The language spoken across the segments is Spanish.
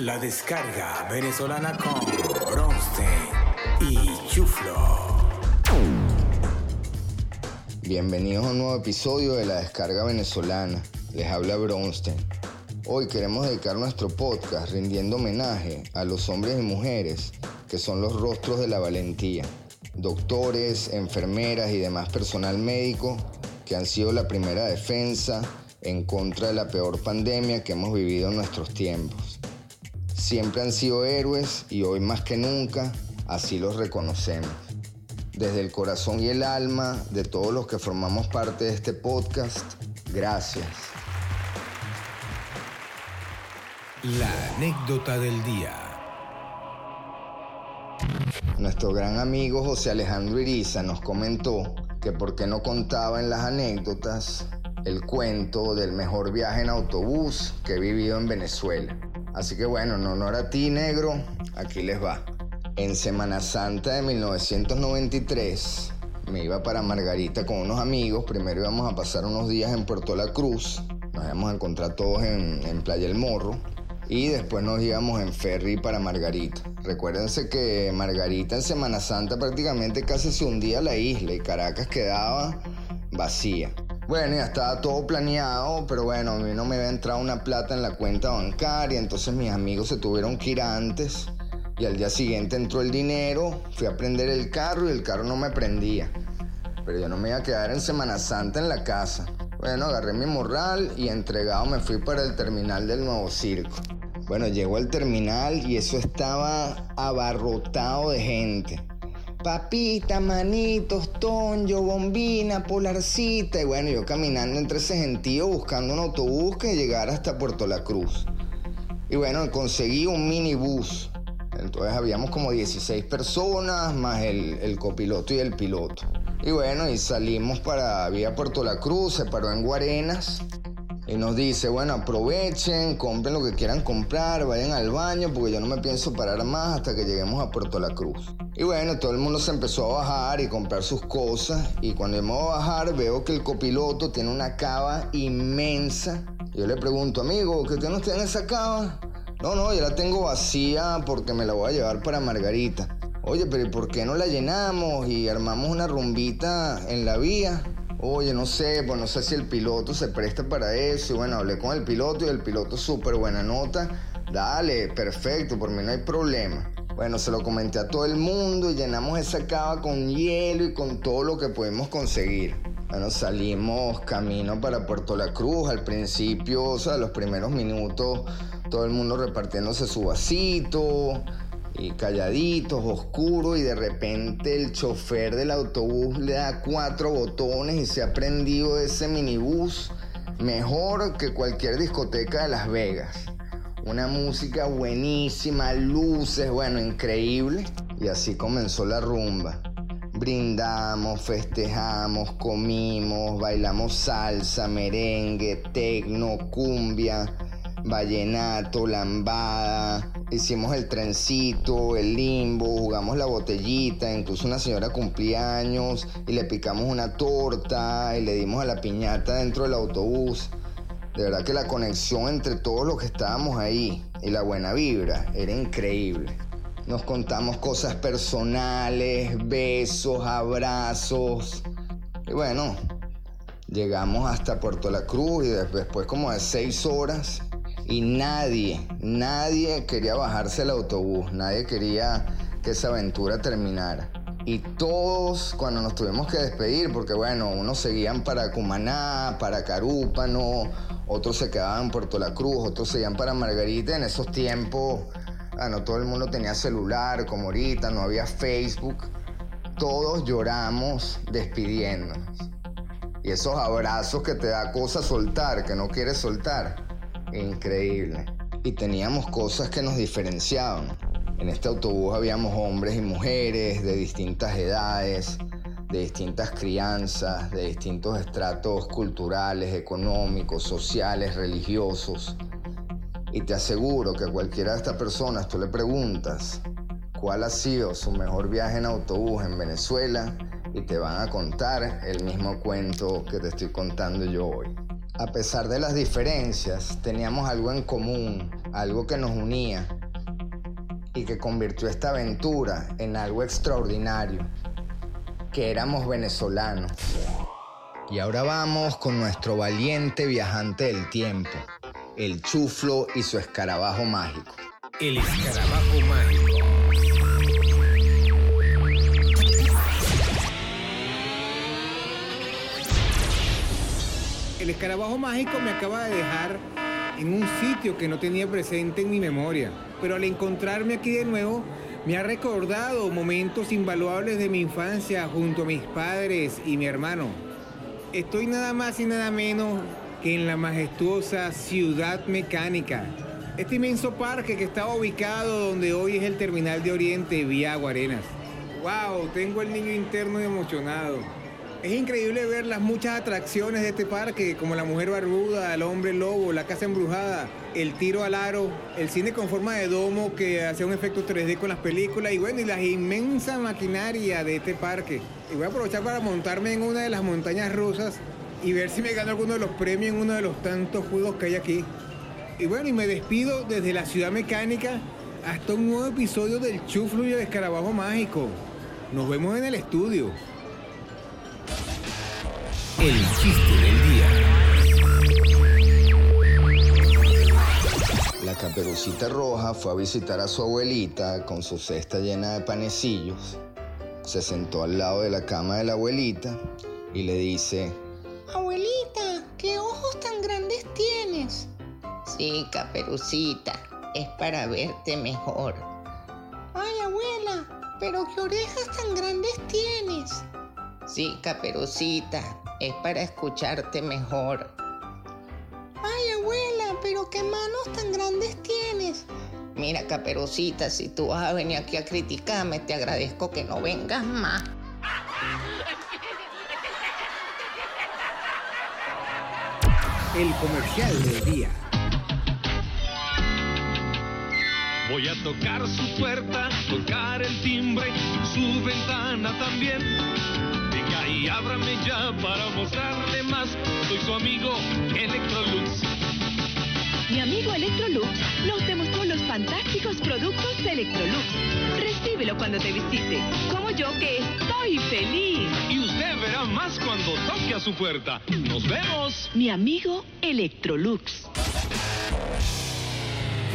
La descarga venezolana con Bronstein y Chuflo. Bienvenidos a un nuevo episodio de La descarga venezolana. Les habla Bronstein. Hoy queremos dedicar nuestro podcast rindiendo homenaje a los hombres y mujeres que son los rostros de la valentía. Doctores, enfermeras y demás personal médico que han sido la primera defensa en contra de la peor pandemia que hemos vivido en nuestros tiempos. Siempre han sido héroes y hoy más que nunca así los reconocemos. Desde el corazón y el alma de todos los que formamos parte de este podcast, gracias. La anécdota del día. Nuestro gran amigo José Alejandro Iriza nos comentó que por qué no contaba en las anécdotas el cuento del mejor viaje en autobús que he vivido en Venezuela. Así que bueno, en honor a ti, negro, aquí les va. En Semana Santa de 1993 me iba para Margarita con unos amigos. Primero íbamos a pasar unos días en Puerto La Cruz. Nos íbamos a encontrar todos en, Playa El Morro y después nos íbamos en ferry para Margarita. Recuérdense que Margarita en Semana Santa prácticamente casi se hundía la isla y Caracas quedaba vacía. Bueno, ya estaba todo planeado, pero bueno, a mí no me había entrado una plata en la cuenta bancaria, entonces mis amigos se tuvieron que ir antes y al día siguiente entró el dinero, fui a prender el carro y el carro no me prendía. Pero yo no me iba a quedar en Semana Santa en la casa. Bueno, agarré mi morral y entregado me fui para el terminal del nuevo circo. Bueno, llegó al terminal y eso estaba abarrotado de gente. Papita, manitos, tonyo, bombina, polarcita. Y bueno, yo caminando entre ese gentío buscando un autobús que llegara hasta Puerto La Cruz. Y bueno, conseguí un minibús. Entonces habíamos como 16 personas, más el, el copiloto y el piloto. Y bueno, y salimos para vía Puerto La Cruz, se paró en Guarenas y nos dice, bueno, aprovechen, compren lo que quieran comprar, vayan al baño, porque yo no me pienso parar más hasta que lleguemos a Puerto La Cruz. Y bueno, todo el mundo se empezó a bajar y comprar sus cosas. Y cuando íbamos a bajar, veo que el copiloto tiene una cava inmensa. Yo le pregunto, amigo, ¿qué tiene esa cava? No, no, yo la tengo vacía porque me la voy a llevar para Margarita. Oye, pero ¿y por qué no la llenamos y armamos una rumbita en la vía? Oye, no sé, pues no sé si el piloto se presta para eso. Y bueno, hablé con el piloto y el piloto súper buena nota. Dale, perfecto, por mí no hay problema. Bueno, se lo comenté a todo el mundo y llenamos esa cava con hielo y con todo lo que pudimos conseguir. Bueno, salimos camino para Puerto La Cruz. Al principio, o sea, los primeros minutos, todo el mundo repartiéndose su vasito calladitos, oscuros, y de repente el chofer del autobús le da cuatro botones y se ha prendido ese minibús mejor que cualquier discoteca de Las Vegas. Una música buenísima, luces, bueno, increíble. Y así comenzó la rumba. Brindamos, festejamos, comimos, bailamos salsa, merengue, tecno, cumbia, vallenato, lambada, hicimos el trencito, el limbo, jugamos la botellita, incluso una señora cumplía años y le picamos una torta y le dimos a la piñata dentro del autobús. De verdad que la conexión entre todos los que estábamos ahí y la buena vibra era increíble. Nos contamos cosas personales, besos, abrazos. Y bueno, llegamos hasta Puerto La Cruz y después como de seis horas y nadie, nadie quería bajarse el autobús, nadie quería que esa aventura terminara. Y todos cuando nos tuvimos que despedir, porque bueno, unos seguían para Cumaná, para Carúpano, otros se quedaban en Puerto La Cruz, otros seguían para Margarita. En esos tiempos, bueno, todo el mundo tenía celular, como ahorita, no había Facebook. Todos lloramos despidiéndonos. Y esos abrazos que te da cosa soltar, que no quieres soltar increíble. Y teníamos cosas que nos diferenciaban. En este autobús habíamos hombres y mujeres de distintas edades, de distintas crianzas, de distintos estratos culturales, económicos, sociales, religiosos. Y te aseguro que a cualquiera de estas personas tú le preguntas cuál ha sido su mejor viaje en autobús en Venezuela y te van a contar el mismo cuento que te estoy contando yo hoy. A pesar de las diferencias, teníamos algo en común algo que nos unía y que convirtió esta aventura en algo extraordinario, que éramos venezolanos. Y ahora vamos con nuestro valiente viajante del tiempo, el chuflo y su escarabajo mágico. El escarabajo mágico. El escarabajo mágico me acaba de dejar en un sitio que no tenía presente en mi memoria, pero al encontrarme aquí de nuevo me ha recordado momentos invaluables de mi infancia junto a mis padres y mi hermano. Estoy nada más y nada menos que en la majestuosa Ciudad Mecánica, este inmenso parque que estaba ubicado donde hoy es el terminal de Oriente vía Aguarenas. ¡Wow! Tengo el niño interno emocionado. Es increíble ver las muchas atracciones de este parque, como la mujer barbuda, el hombre lobo, la casa embrujada, el tiro al aro, el cine con forma de domo que hacía un efecto 3D con las películas y bueno, y la inmensa maquinaria de este parque. Y voy a aprovechar para montarme en una de las montañas rusas y ver si me gano alguno de los premios en uno de los tantos juegos que hay aquí. Y bueno, y me despido desde la ciudad mecánica hasta un nuevo episodio del Chuflo y el Escarabajo Mágico. Nos vemos en el estudio. El chiste del día. La caperucita roja fue a visitar a su abuelita con su cesta llena de panecillos. Se sentó al lado de la cama de la abuelita y le dice, Abuelita, ¿qué ojos tan grandes tienes? Sí, caperucita, es para verte mejor. Ay, abuela, pero qué orejas tan grandes tienes. Sí, caperucita, es para escucharte mejor. Ay, abuela, pero qué manos tan grandes tienes. Mira, caperucita, si tú vas a venir aquí a criticarme, te agradezco que no vengas más. El comercial del día. Voy a tocar su puerta, tocar el timbre, su ventana también. Venga y ábrame ya para mostrarle más. Soy su amigo Electrolux. Mi amigo Electrolux nos demostró los fantásticos productos de Electrolux. Recíbelo cuando te visite, como yo que estoy feliz. Y usted verá más cuando toque a su puerta. ¡Nos vemos! Mi amigo Electrolux.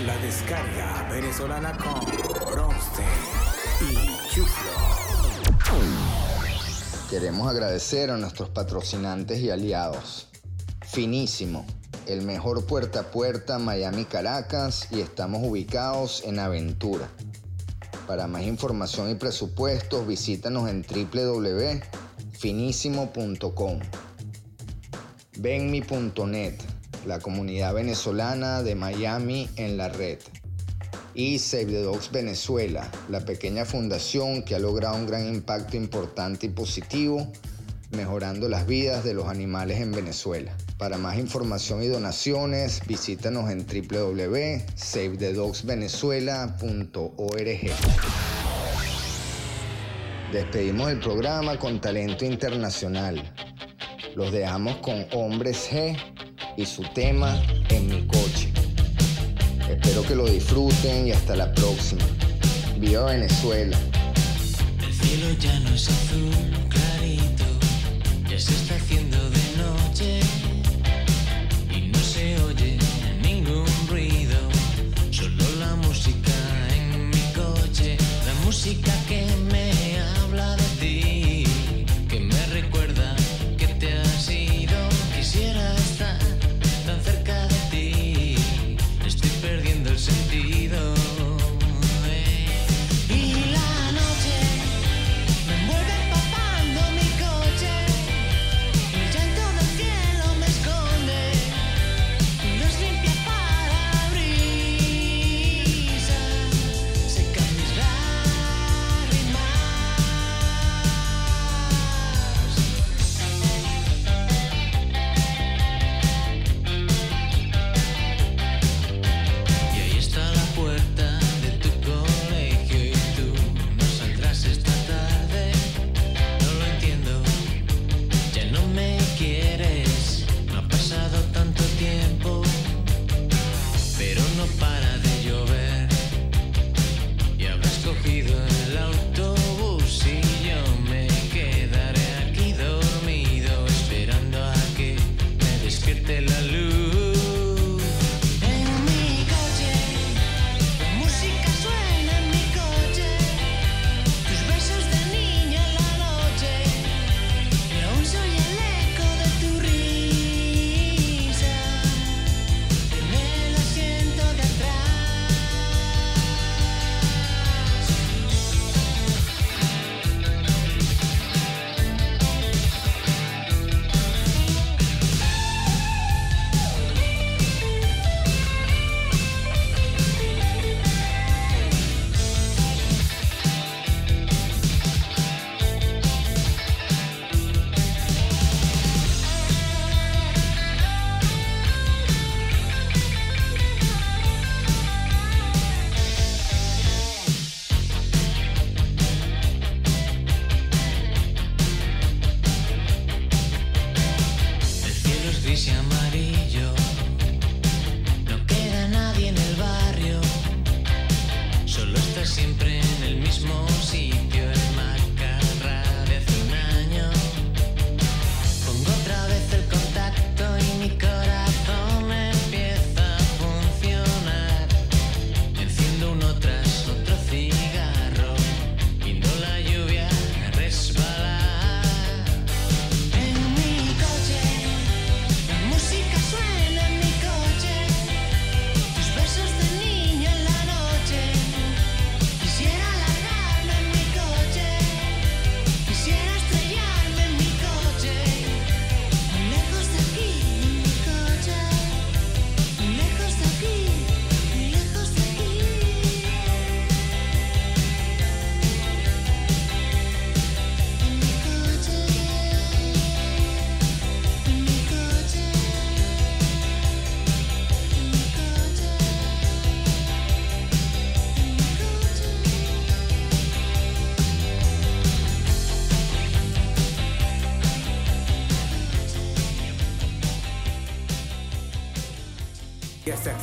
La descarga venezolana con Bronstein y Chuflo. Queremos agradecer a nuestros patrocinantes y aliados. Finísimo, el mejor puerta a puerta Miami Caracas y estamos ubicados en Aventura. Para más información y presupuestos visítanos en www.finísimo.com. Venmi.net, la comunidad venezolana de Miami en la red. Y Save the Dogs Venezuela, la pequeña fundación que ha logrado un gran impacto importante y positivo, mejorando las vidas de los animales en Venezuela. Para más información y donaciones, visítanos en www.savethedogsvenezuela.org. Despedimos el programa con talento internacional. Los dejamos con Hombres G y su tema En mi coche. Espero que lo disfruten y hasta la próxima. Viva Venezuela. El cielo ya no es azul clarito, ya se está haciendo de noche y no se oye ningún ruido, solo la música en mi coche, la música que me